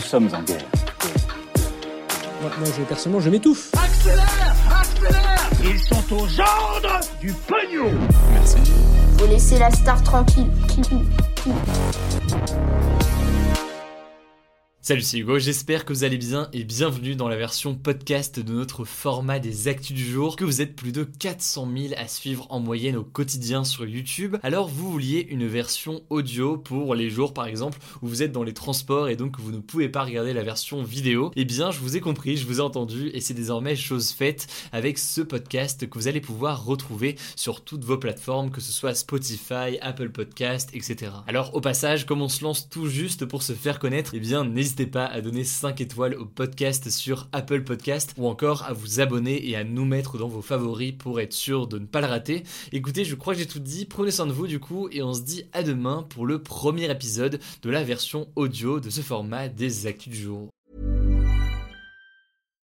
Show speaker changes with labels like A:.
A: Nous sommes en guerre.
B: Moi, moi, je, personnellement, je m'étouffe.
C: Accélère Accélère Ils sont aux ordres du pognon
D: Faut laisser la star tranquille.
E: Salut, c'est Hugo, j'espère que vous allez bien et bienvenue dans la version podcast de notre format des actus du jour, que vous êtes plus de 400 000 à suivre en moyenne au quotidien sur YouTube. Alors vous vouliez une version audio pour les jours par exemple où vous êtes dans les transports et donc vous ne pouvez pas regarder la version vidéo? Eh bien je vous ai compris, je vous ai entendu et c'est désormais chose faite avec ce podcast que vous allez pouvoir retrouver sur toutes vos plateformes, que ce soit Spotify, Apple Podcast, etc. Alors au passage, comme on se lance tout juste pour se faire connaître, eh bien n'hésitez pas à donner 5 étoiles au podcast sur Apple Podcast ou encore à vous abonner et à nous mettre dans vos favoris pour être sûr de ne pas le rater. Écoutez, je crois que j'ai tout dit, prenez soin de vous du coup et on se dit à demain pour le premier épisode de la version audio de ce format des actus du jour.